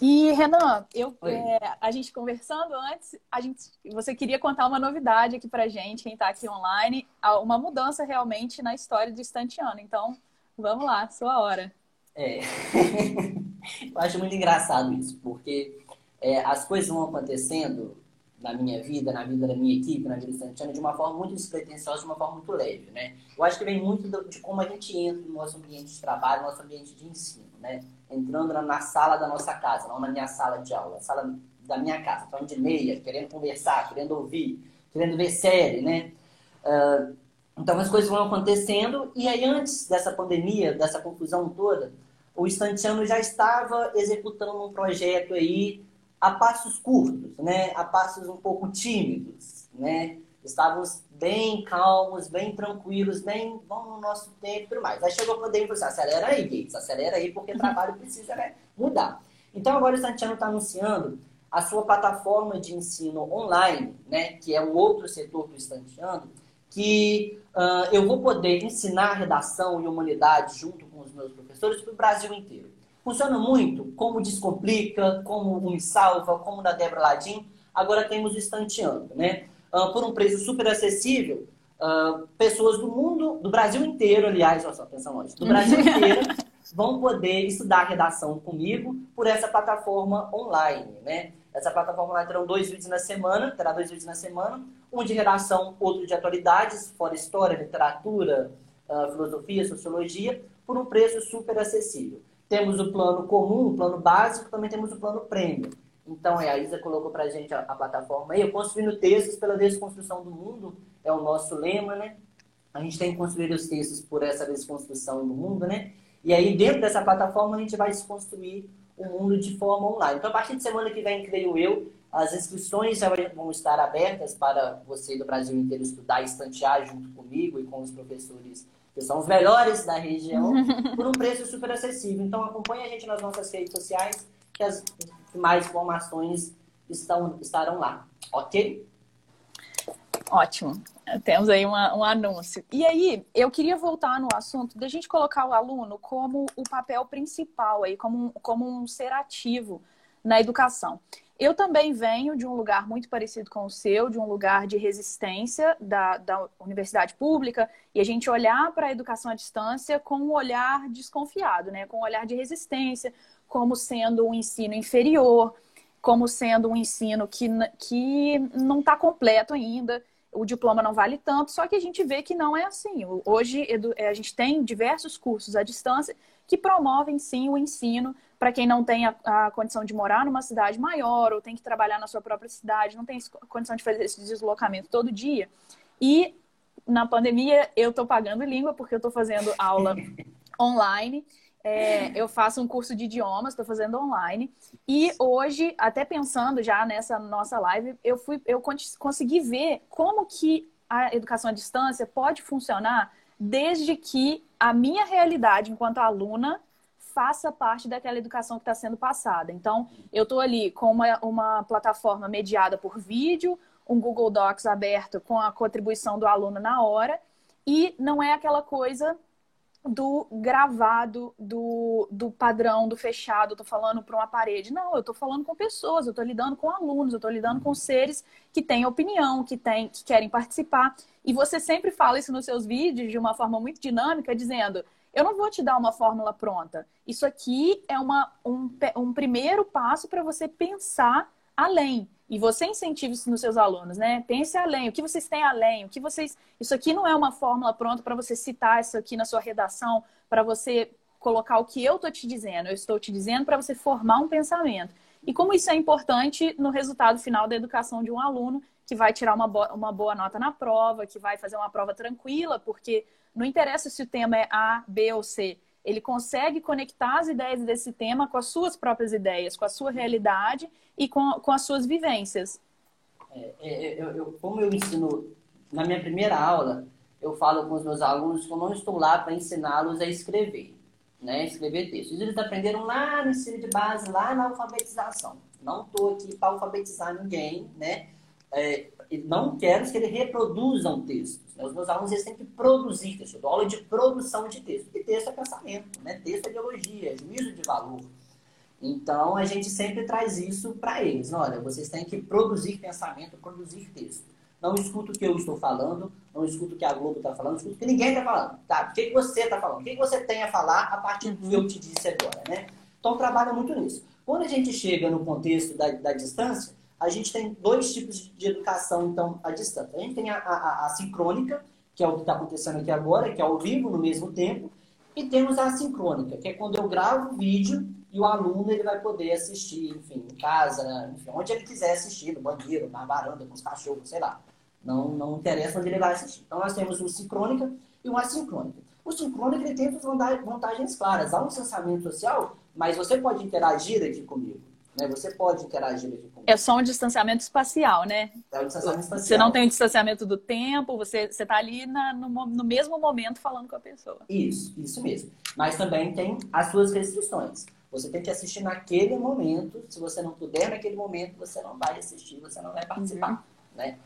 E, Renan, eu, é, a gente conversando antes, a gente, você queria contar uma novidade aqui para gente, quem está aqui online, uma mudança realmente na história do Estanteano. Então, vamos lá, sua hora. É. eu acho muito engraçado isso, porque é, as coisas vão acontecendo na minha vida, na vida da minha equipe, na vida do Santiano, de uma forma muito despretensiosa, de uma forma muito leve, né? Eu acho que vem muito de como a gente entra no nosso ambiente de trabalho, no nosso ambiente de ensino, né? Entrando na sala da nossa casa, não na minha sala de aula, sala da minha casa, falando de meia, querendo conversar, querendo ouvir, querendo ver série, né? Uh, então as coisas vão acontecendo e aí antes dessa pandemia, dessa confusão toda, o Estantiano já estava executando um projeto aí a passos curtos, né? A passos um pouco tímidos, né? Estávamos bem calmos, bem tranquilos, bem vamos no nosso tempo e tudo mais. Aí chegou a pandemia e falou assim, acelera aí, Gates, acelera aí, porque o trabalho precisa né, mudar. Então agora o Santiano está anunciando a sua plataforma de ensino online, né? Que é o outro setor do Estanteando, que uh, eu vou poder ensinar redação e humanidade junto com os meus professores para o Brasil inteiro. Funciona muito, como Descomplica, como o Me Salva, como da Débora Ladim. Agora temos o Estanteando, né? Uh, por um preço super acessível, uh, pessoas do mundo, do Brasil inteiro, aliás, olha só, atenção longe, do Brasil inteiro vão poder estudar redação comigo por essa plataforma online, né? Essa plataforma online terá dois vídeos na semana, terá dois vídeos na semana, um de redação, outro de atualidades, fora história, literatura, uh, filosofia, sociologia, por um preço super acessível. Temos o plano comum, o plano básico, também temos o plano prêmio. Então, é, a Isa colocou para a gente a, a plataforma aí. Eu construindo textos pela desconstrução do mundo, é o nosso lema, né? A gente tem que construir os textos por essa desconstrução do mundo, né? E aí, dentro dessa plataforma, a gente vai desconstruir o mundo de forma online. Então, a partir de semana que vem, creio eu, as inscrições já vão estar abertas para você do Brasil inteiro estudar e estantear junto comigo e com os professores que são os melhores da região, por um preço super acessível. Então, acompanhe a gente nas nossas redes sociais, que as mais informações estão, estarão lá. Ok? Ótimo. Temos aí uma, um anúncio. E aí, eu queria voltar no assunto da gente colocar o aluno como o papel principal aí, como, como um ser ativo na educação. Eu também venho de um lugar muito parecido com o seu, de um lugar de resistência da, da universidade pública, e a gente olhar para a educação à distância com um olhar desconfiado, né? com um olhar de resistência, como sendo um ensino inferior, como sendo um ensino que, que não está completo ainda o diploma não vale tanto, só que a gente vê que não é assim. Hoje é, a gente tem diversos cursos à distância que promovem sim o ensino para quem não tem a, a, condição de morar numa cidade maior ou tem que trabalhar na sua própria cidade, não tem condição de fazer esse deslocamento todo dia. E na pandemia eu estou pagando língua porque eu estou fazendo aula online é, eu faço um curso de idiomas, estou fazendo online. E hoje, até pensando já nessa nossa live, eu fui, eu consegui ver como que a educação à distância pode funcionar desde que a minha realidade enquanto aluna faça parte daquela educação que está sendo passada. Então, eu estou ali com uma, uma plataforma mediada por vídeo, um Google Docs aberto com a contribuição do aluno na hora, e não é aquela coisa do gravado, do, do padrão, do fechado, eu tô falando para uma parede. Não, eu tô falando com pessoas, eu tô lidando com alunos, eu tô lidando com seres que têm opinião, que, têm, que querem participar. E você sempre fala isso nos seus vídeos de uma forma muito dinâmica, dizendo: eu não vou te dar uma fórmula pronta. Isso aqui é uma, um, um primeiro passo para você pensar além. E você incentiva isso nos seus alunos, né? Pense além, o que vocês têm além, o que vocês. Isso aqui não é uma fórmula pronta para você citar isso aqui na sua redação, para você colocar o que eu estou te dizendo. Eu estou te dizendo para você formar um pensamento. E como isso é importante no resultado final da educação de um aluno que vai tirar uma, boa, uma boa nota na prova, que vai fazer uma prova tranquila, porque não interessa se o tema é A, B ou C. Ele consegue conectar as ideias desse tema com as suas próprias ideias, com a sua realidade e com, com as suas vivências. É, é, é, eu, eu, como eu ensino, na minha primeira aula, eu falo com os meus alunos que eu não estou lá para ensiná-los a escrever, né? Escrever textos. Eles aprenderam lá no ensino de base, lá na alfabetização. Não estou aqui para alfabetizar ninguém, né? É, não quero que eles reproduzam textos. Né? Os meus alunos eles têm que produzir texto. Eu dou aula de produção de texto. E texto é pensamento, né? texto é ideologia, é juízo de valor. Então, a gente sempre traz isso para eles. Olha, vocês têm que produzir pensamento, produzir texto. não escuto o que eu estou falando, não escuto o que a Globo está falando, não escuto o que ninguém está falando. Tá? O que, você está falando? O que, que você tem a falar a partir do que eu te disse agora, né? Então, trabalha muito nisso. Quando a gente chega no contexto da, da distância, a gente tem dois tipos de educação, então, à distância. A gente tem a, a, a sincrônica, que é o que está acontecendo aqui agora, que é ao vivo no mesmo tempo, e temos a assincrônica, que é quando eu gravo vídeo e o aluno ele vai poder assistir, enfim, em casa, enfim, onde ele quiser assistir, no banheiro, na varanda, com os cachorros, sei lá. Não, não interessa onde ele vai assistir. Então, nós temos o sincrônica e o assincrônica. O sincrônico ele tem vantagens claras. Há um distanciamento social, mas você pode interagir aqui comigo. Né? Você pode interagir aqui. É só um distanciamento espacial, né? É um distanciamento espacial. Você não tem o distanciamento do tempo, você está ali na, no, no mesmo momento falando com a pessoa. Isso, isso mesmo. Mas também tem as suas restrições. Você tem que assistir naquele momento. Se você não puder naquele momento, você não vai assistir, você não vai participar. Uhum. Né?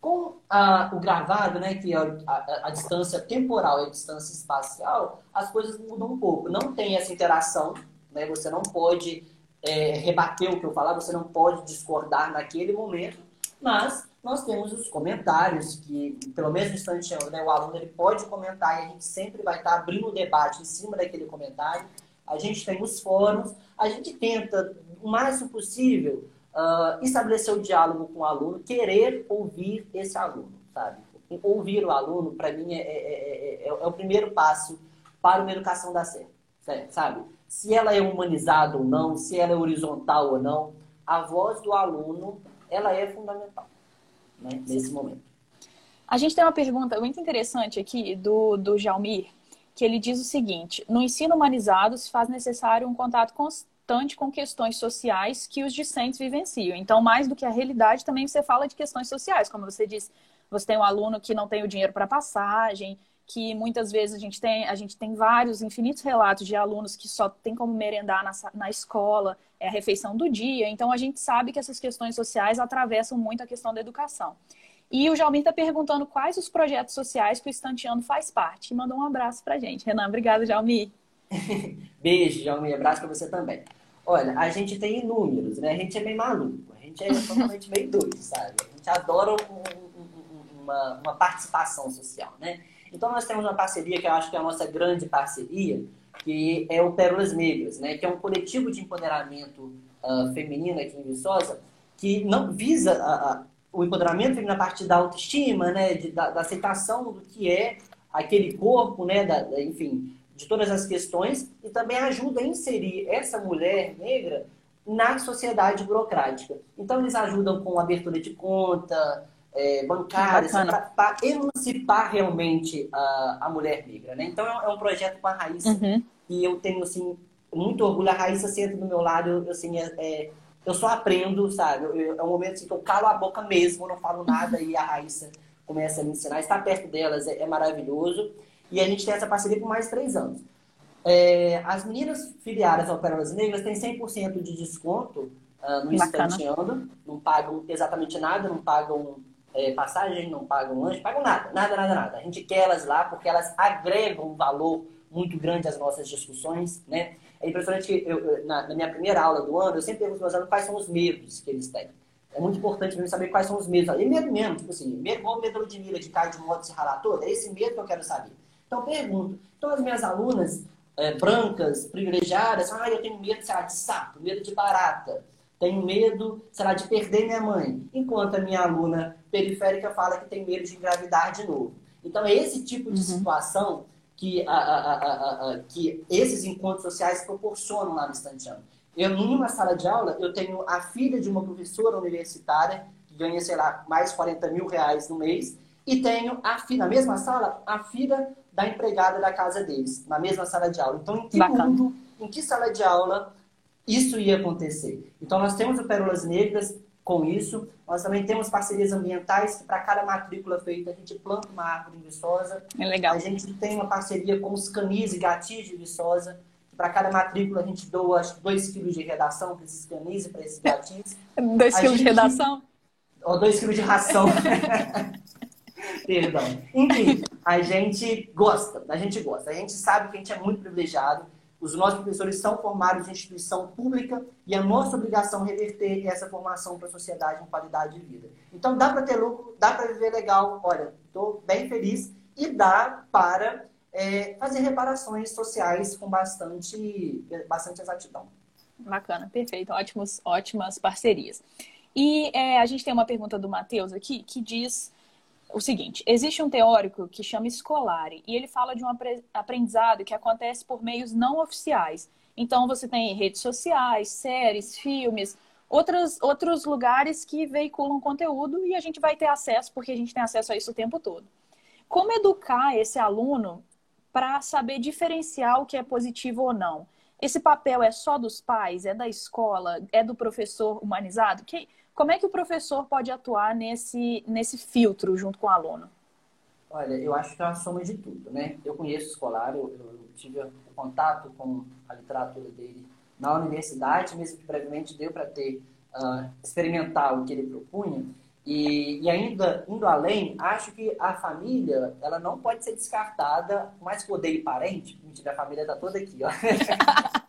Com a, o gravado, né, que é a, a, a, distância temporal e a distância espacial, as coisas mudam um pouco. Não tem essa interação, né? você não pode é, rebater o que eu falar, você não pode discordar naquele momento, mas nós temos os comentários, que pelo mesmo instante né, o aluno ele pode comentar e a gente sempre vai estar abrindo o debate em cima daquele comentário. A gente tem os fóruns, a gente tenta, o máximo possível, uh, estabelecer o diálogo com o aluno, querer ouvir esse aluno, sabe? Ouvir o aluno, para mim, é, é, é, é, o primeiro passo para uma educação da certo, sabe? Se ela é humanizada ou não, se ela é horizontal ou não, a voz do aluno ela é fundamental né, nesse momento. A gente tem uma pergunta muito interessante aqui do, do Jalmir, que ele diz o seguinte: no ensino humanizado se faz necessário um contato constante com questões sociais que os discentes vivenciam. Então, mais do que a realidade, também você fala de questões sociais, como você disse, você tem um aluno que não tem o dinheiro para passagem, que muitas vezes a gente tem, a gente tem vários, infinitos relatos de alunos que só tem como merendar na, na escola, é a refeição do dia. Então a gente sabe que essas questões sociais atravessam muito a questão da educação. E o Jalmir está perguntando quais os projetos sociais que o Estanteando faz parte. E mandou um abraço para a gente. Renan, obrigada, Jalmir. Beijo, Jalmir. Abraço para você também. Olha, a gente tem inúmeros, né? A gente é meio maluco. A gente é totalmente meio doido, sabe? A gente adora um, um, uma, uma participação social, né? Então, nós temos uma parceria que eu acho que é a nossa grande parceria, que é o Pérolas Negras, né? que é um coletivo de empoderamento uh, feminino aqui em Viçosa, que não visa a, a, o empoderamento feminino a partir da autoestima, né? De, da, da, aceitação do que é aquele corpo, né? Da, da, enfim, de todas as questões, e também ajuda a inserir essa mulher negra na sociedade burocrática. Então, eles ajudam com abertura de conta, é, bancárias para emancipar realmente a, a mulher negra. Né? Então é, é um projeto com a Raíssa uhum. e eu tenho assim, muito orgulho. A Raíssa senta do meu lado, eu, assim, é, é, eu só aprendo, sabe? Eu, é um momento assim, que eu calo a boca mesmo, não falo nada e a Raíssa começa a me ensinar. Estar perto delas é, é maravilhoso. E a gente tem essa parceria por mais três anos. É, as meninas filiadas ao Pérolas Negras têm 100% de desconto uh, no Instanteando. Não pagam exatamente nada, não pagam é, passagem, não pagam lanche, pagam nada, nada, nada, nada. A gente quer elas lá porque elas agregam um valor muito grande às nossas discussões, né? É impressionante que eu, na, na, minha primeira aula do ano, eu sempre pergunto aos meus alunos quais são os medos que eles têm. É muito importante saber quais são os medos. E medo mesmo, tipo assim, medo igual o medo de Mila de cair de moto se ralar toda, é esse medo que eu quero saber. Então, pergunto. Então, as minhas alunas é, brancas, privilegiadas, ah, eu tenho medo, sei lá, de sapo, medo de barata, tenho medo, sei lá, de perder minha mãe. Enquanto a minha aluna periférica fala que tem medo de engravidar de novo. Então, é esse tipo de uhum. situação que, a, a, a, que esses encontros sociais proporcionam lá no Estanteano. Eu, numa sala de aula, eu tenho a filha de uma professora universitária, que ganha, sei lá, mais 40 mil reais no mês, e tenho, a filha, na mesma sala, a filha da empregada da casa deles, na mesma sala de aula. Então, em que Bacana. mundo, em que sala de aula isso ia acontecer? Então, nós temos o Pérolas Negras, com isso. Nós também temos parcerias ambientais, que para cada matrícula feita a gente planta uma árvore em Viçosa. É legal. A gente tem uma parceria com os canis e gatis de Viçosa, para cada matrícula a gente doa 2 quilos de redação para esses canis e para esses gatis. 2 quilos de redação? Ou 2 quilos de ração. Perdão. Enfim, a gente gosta, a gente gosta. A gente sabe que a gente é muito privilegiado, Os nossos professores são formados em instituição pública e a nossa obrigação é reverter essa formação para a sociedade em qualidade de vida. Então, dá para ter lucro, dá para viver legal. Olha, estou bem feliz e dá para é, fazer reparações sociais com bastante, bastante exatidão. Bacana, perfeito. Ótimos, ótimas parcerias. E é, a gente tem uma pergunta do Matheus aqui que diz o seguinte: existe um teórico que chama Scolari e ele fala de um aprendizado que acontece por meios não oficiais. Então você tem redes sociais, séries, filmes, outros, outros lugares que veiculam conteúdo e a gente vai ter acesso porque a gente tem acesso a isso o tempo todo. Como educar esse aluno para saber diferenciar o que é positivo ou não? Esse papel é só dos pais, é da escola, é do professor humanizado? Que, como é que o professor pode atuar nesse, nesse filtro junto com o aluno? Olha, eu acho que é uma soma de tudo, né? Eu conheço o escolar, eu, eu tive contato com a literatura dele na universidade, mesmo que brevemente deu para ter uh, experimentar o que ele propunha. E, e, ainda indo além, acho que a família ela não pode ser descartada, mais que odeie parente. Mentira, a família está toda aqui, ó.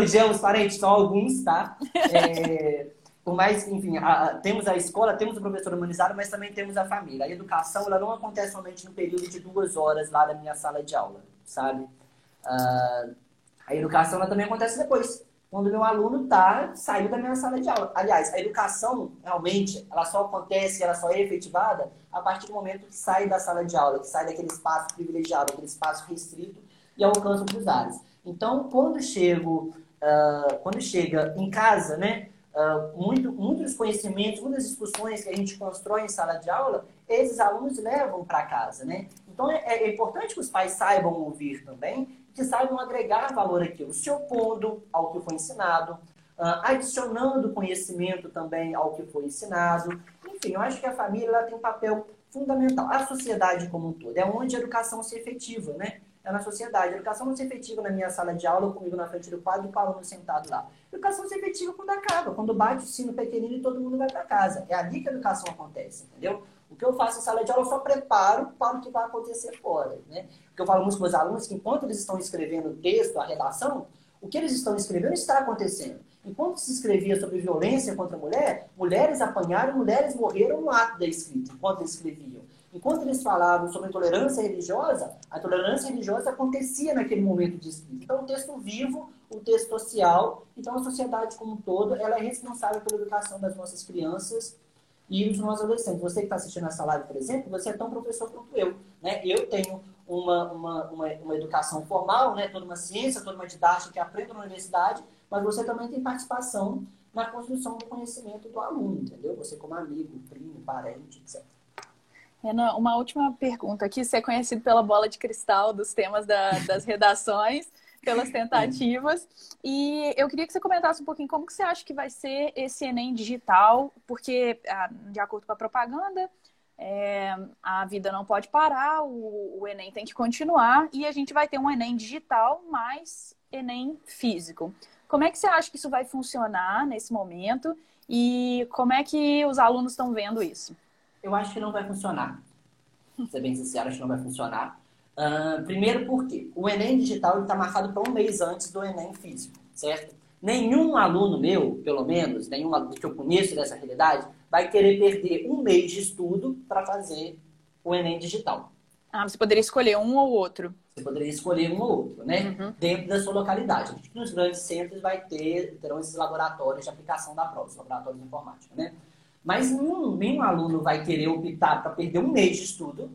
É os parentes, são alguns, tá? É, por mais, enfim, a, temos a escola, temos o professor humanizado, mas também temos a família. A educação, ela não acontece somente no período de duas horas lá na minha sala de aula, sabe? Uh, a educação, ela também acontece depois, quando meu aluno tá, saiu da minha sala de aula. Aliás, a educação, realmente, ela só acontece, ela só é efetivada a partir do momento que sai da sala de aula, que sai daquele espaço privilegiado, aquele espaço restrito e alcança outros ares. Então, quando chego, uh, quando chega em casa, né, Uh, muito, muitos conhecimentos, muitas discussões que a gente constrói em sala de aula, esses alunos levam para casa, né? Então é, é, importante que os pais saibam ouvir também, que saibam agregar valor àquilo, se opondo ao que foi ensinado, uh, adicionando conhecimento também ao que foi ensinado. Enfim, eu acho que a família tem um papel fundamental. A sociedade como um todo é onde a educação se efetiva, né? É na sociedade. Educação não se efetiva na minha sala de aula, comigo na frente do quadro e o aluno sentado lá. Educação se efetiva quando acaba, quando bate o sino pequenino e todo mundo vai para casa. É ali que a educação acontece, entendeu? O que eu faço em sala de aula, eu só preparo para o que vai acontecer fora. Né? O que eu falo muito com os alunos que enquanto eles estão escrevendo o texto, a redação, o que eles estão escrevendo está acontecendo. Enquanto se escrevia sobre violência contra a mulher, mulheres apanharam, mulheres morreram no ato da escrita, enquanto escreviam. Enquanto eles falavam sobre intolerância religiosa, a intolerância religiosa acontecia naquele momento de escrita. Então, o texto vivo, o texto social, então a sociedade como um todo, ela é responsável pela educação das nossas crianças e dos nossos adolescentes. Você que está assistindo essa live, por exemplo, você é tão professor quanto eu. Né? Eu tenho uma, uma, uma, uma educação formal, né? toda uma ciência, toda uma didática que aprendo na universidade, mas você também tem participação na construção do conhecimento do aluno, entendeu? Você como amigo, primo, parente, etc. Renan, uma última pergunta aqui. Você é conhecido pela bola de cristal dos temas da, das redações, pelas tentativas. E eu queria que você comentasse um pouquinho como que você acha que vai ser esse Enem digital, porque, ah, de acordo com a propaganda, é, a vida não pode parar, o, o, Enem tem que continuar, e a gente vai ter um Enem digital mais Enem físico. Como é que você acha que isso vai funcionar nesse momento? E como é que os alunos estão vendo isso? Eu acho que não vai funcionar. Vou ser bem sincero, acho que não vai funcionar. Uh, primeiro porque o Enem digital está marcado para um mês antes do Enem físico, certo? Nenhum aluno meu, pelo menos, nenhum aluno que eu conheço dessa realidade, vai querer perder um mês de estudo para fazer o Enem digital. Ah, você poderia escolher um ou outro. Você poderia escolher um ou outro, né? Uhum. Dentro da sua localidade. Nos grandes centros vai ter, terão esses laboratórios de aplicação da prova, os laboratórios de informática, né? Mas nenhum, nenhum aluno vai querer optar para perder um mês de estudo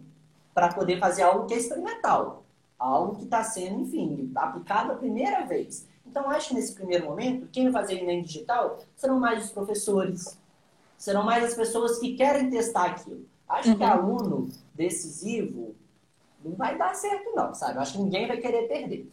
para poder fazer algo que é experimental. Algo que está sendo, enfim, aplicado a primeira vez. Então, acho que nesse primeiro momento, quem vai fazer Enem digital serão mais os professores, serão mais as pessoas que querem testar aquilo. Acho uhum. que aluno decisivo não vai dar certo, não, sabe? acho que ninguém vai querer perder.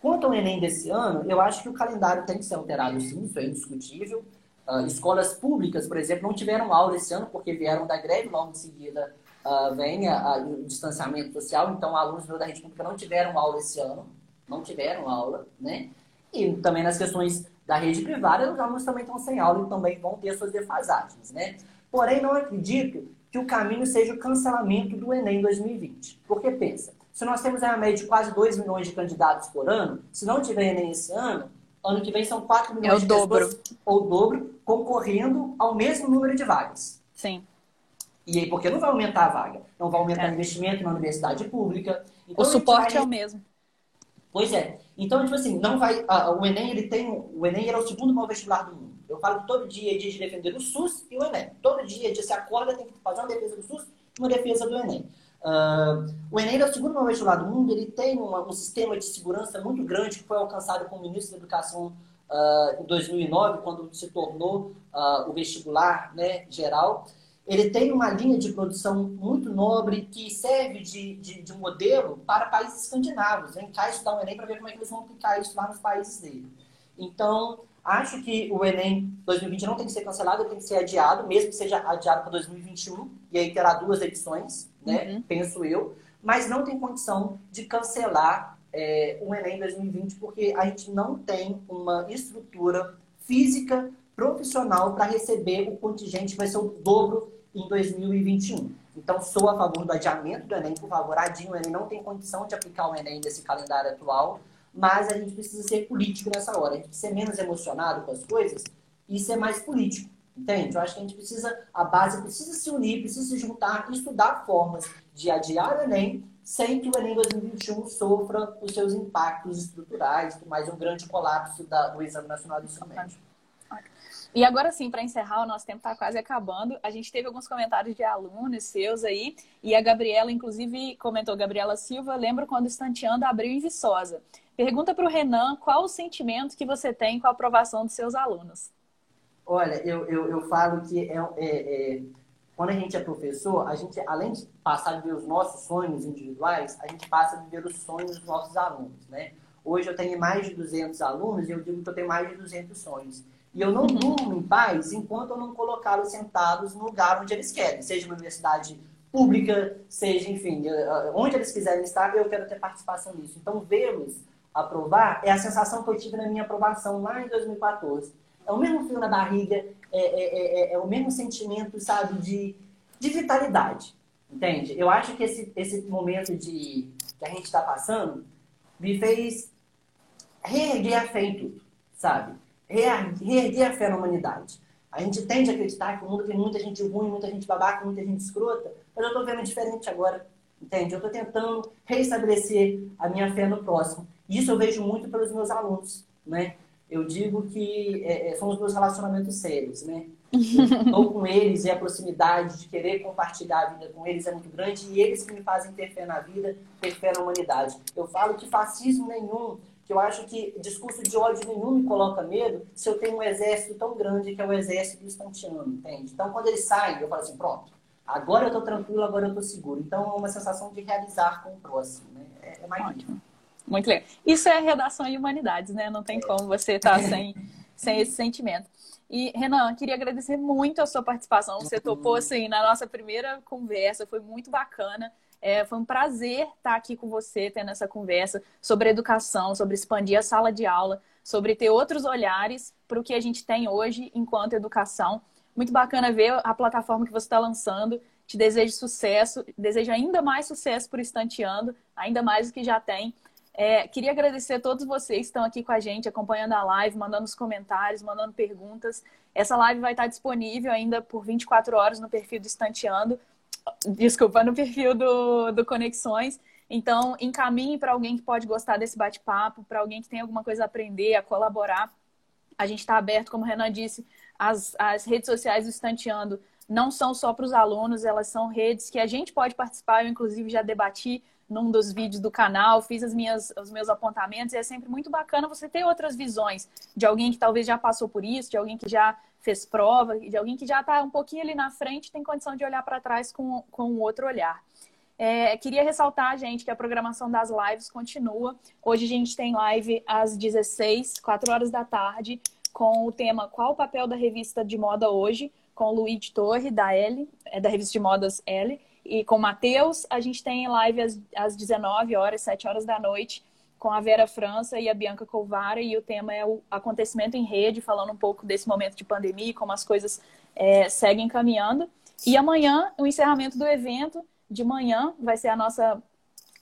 Quanto ao Enem desse ano, eu acho que o calendário tem que ser alterado sim, isso é indiscutível. Uh, escolas públicas, por exemplo, não tiveram aula esse ano porque vieram da greve, logo em seguida uh, vem a, a, o distanciamento social, então alunos da rede pública não tiveram aula esse ano, não tiveram aula, né? E também nas questões da rede privada, os alunos também estão sem aula e também vão ter suas defasagens, né? Porém, não acredito que o caminho seja o cancelamento do Enem 2020. Porque pensa, Se nós temos a média de quase 2 milhões de candidatos por ano, se não tiver Enem esse ano, ano que vem são 4 milhões é de dobro. pessoas, ou o dobro, concorrendo ao mesmo número de vagas. Sim. E aí, porque não vai aumentar a vaga? Não vai aumentar é. investimento na universidade pública. Então, o suporte vai... é o mesmo. Pois é. Então, tipo assim, não vai. o Enem, ele tem. O Enem era o segundo maior vestibular do mundo. Eu falo todo dia é dia de defender o SUS e o Enem. Todo dia, dia se acorda, tem que fazer uma defesa do SUS e uma defesa do Enem. Uh, o Enem é o segundo maior vestibular do mundo, ele tem uma, um sistema de segurança muito grande que foi alcançado com o ministro da Educação uh, em 2009, quando se tornou uh, o vestibular né, geral. Ele tem uma linha de produção muito nobre que serve de, de, de modelo para países escandinavos. Vem cá estudar o Enem para ver como é que eles vão aplicar isso lá nos países dele. Então, acho que o Enem 2020 não tem que ser cancelado, tem que ser adiado, mesmo que seja adiado para 2021, e aí terá duas edições né? Uhum. Penso eu. Mas não tem condição de cancelar é, o Enem 2020 porque a gente não tem uma estrutura física profissional para receber o contingente que vai ser o dobro em 2021. Então, sou a favor do adiamento do Enem, por favor, adiem o Enem. Não tem condição de aplicar o Enem nesse calendário atual, mas a gente precisa ser político nessa hora. A gente precisa ser menos emocionado com as coisas e ser mais político. Entende? Eu acho que a gente precisa, a base precisa se unir, precisa se juntar e estudar formas de adiar o Enem sem que o Enem 2021 sofra os seus impactos estruturais, mais um grande colapso da, do Exame Nacional do Ensino Médio. E agora sim, para encerrar, o nosso tempo está quase acabando. A gente teve alguns comentários de alunos seus aí, e a Gabriela, inclusive, comentou, Gabriela Silva, lembro quando o Estanteando abriu em Viçosa. Pergunta para o Renan qual o sentimento que você tem com a aprovação dos seus alunos. Olha, eu, eu, eu falo que é, é, é, quando a gente é professor, a gente, além de passar a viver os nossos sonhos individuais, a gente passa a viver os sonhos dos nossos alunos, né? Hoje eu tenho mais de 200 alunos e eu digo que eu tenho mais de 200 sonhos. E eu não uhum. durmo em paz enquanto eu não colocá-los sentados no lugar onde eles querem, seja uma universidade pública, seja, enfim, eh, eh, onde eles quiserem estar, eu quero ter participação nisso. Então, vê-los aprovar é a sensação que eu tive na minha aprovação lá em 2014 é o mesmo frio na barriga, é, é, é, é o mesmo sentimento, sabe, de, de vitalidade. Entende? Eu acho que esse, esse momento de, que a gente está passando me fez reerguer a fé em tudo, sabe? Reerguer a fé na humanidade. A gente tende a acreditar que o mundo tem muita gente ruim, muita gente babaca, muita gente escrota, mas eu estou vendo diferente agora, entende? Eu estou tentando reestabelecer a minha fé no próximo. Isso eu vejo muito pelos meus alunos, né? Eu digo que é, é, são os meus relacionamentos sérios, né? Estou com eles e a proximidade de querer compartilhar a vida com eles é muito grande e eles que me fazem ter fé na vida, ter fé na humanidade. Eu falo que fascismo nenhum, que eu acho que discurso de ódio nenhum me coloca medo se eu tenho um exército tão grande que é o exército do Estantiano, entende? Então, quando eles saem, eu falo assim, pronto, agora eu estou tranquilo, agora eu estou seguro. Então, é uma sensação de realizar com o próximo, né? É, é mais Ótimo. Muito legal. Isso é redação de humanidades, né? Não tem como você estar tá sem, sem esse sentimento. E, Renan, queria agradecer muito a sua participação. Você topou, assim, na nossa primeira conversa, foi muito bacana. É, foi um prazer estar aqui com você, tendo essa conversa sobre educação, sobre expandir a sala de aula, sobre ter outros olhares para o que a gente tem hoje enquanto educação. Muito bacana ver a plataforma que você está lançando. Te desejo sucesso, desejo ainda mais sucesso por Estanteando, ainda mais do que já tem. É, queria agradecer a todos vocês que estão aqui com a gente, acompanhando a live, mandando os comentários, mandando perguntas. Essa live vai estar disponível ainda por 24 horas no perfil do Estanteando. Desculpa, no perfil do, do Conexões. Então, encaminhe para alguém que pode gostar desse bate-papo, para alguém que tem alguma coisa a aprender, a colaborar. A gente está aberto, como o Renan disse, as, as redes sociais do Estanteando não são só para os alunos, elas são redes que a gente pode participar. Eu, inclusive, já debati num dos vídeos do canal, fiz as minhas, os meus apontamentos, e é sempre muito bacana você ter outras visões de alguém que talvez já passou por isso, de alguém que já fez prova, de alguém que já está um pouquinho ali na frente, tem condição de olhar para trás com, com um outro olhar. É, queria ressaltar, gente, que a programação das lives continua. Hoje a gente tem live às 16, 4 horas da tarde, com o tema Qual o papel da revista de moda hoje? Com o Luiz Torre, da L, é da revista de modas L e com o Matheus. A gente tem live às, às 19 horas, 7 horas da noite, com a Vera França e a Bianca Colvara, e o tema é o acontecimento em rede, falando um pouco desse momento de pandemia e como as coisas é, seguem caminhando. E amanhã, o encerramento do evento, de manhã, vai ser a nossa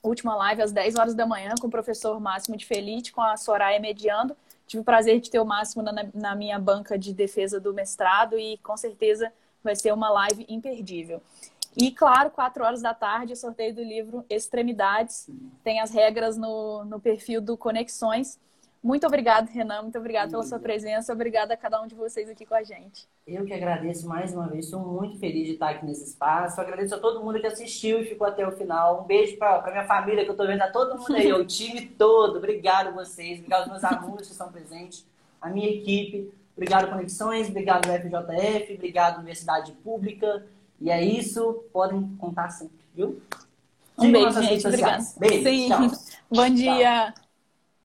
última live às 10 horas da manhã com o professor Máximo de Felite, com a Soraya mediando. Tive o prazer de ter o Máximo na, na minha banca de defesa do mestrado e com certeza vai ser uma live imperdível. E, claro, 4 horas da tarde, sorteio do livro Extremidades. Tem as regras no, no perfil do Conexões. Muito obrigado, Renan. Muito obrigado pela sua presença. Obrigada a cada um de vocês aqui com a gente. Eu que agradeço mais uma vez. Estou muito feliz de estar aqui nesse espaço. agradeço a todo mundo que assistiu e ficou até o final. Um beijo para a minha família, que eu estou vendo a todo mundo aí, o time todo. Obrigado a vocês. Obrigado aos meus alunos que estão presentes, a minha equipe. Obrigado, Conexões. Obrigado, FJF. Obrigado, Universidade Pública. E é isso. Podem contar sempre, viu? Um beijo, gente. Obrigada. Beijo. Sim. Tchau. Bom dia. Tchau.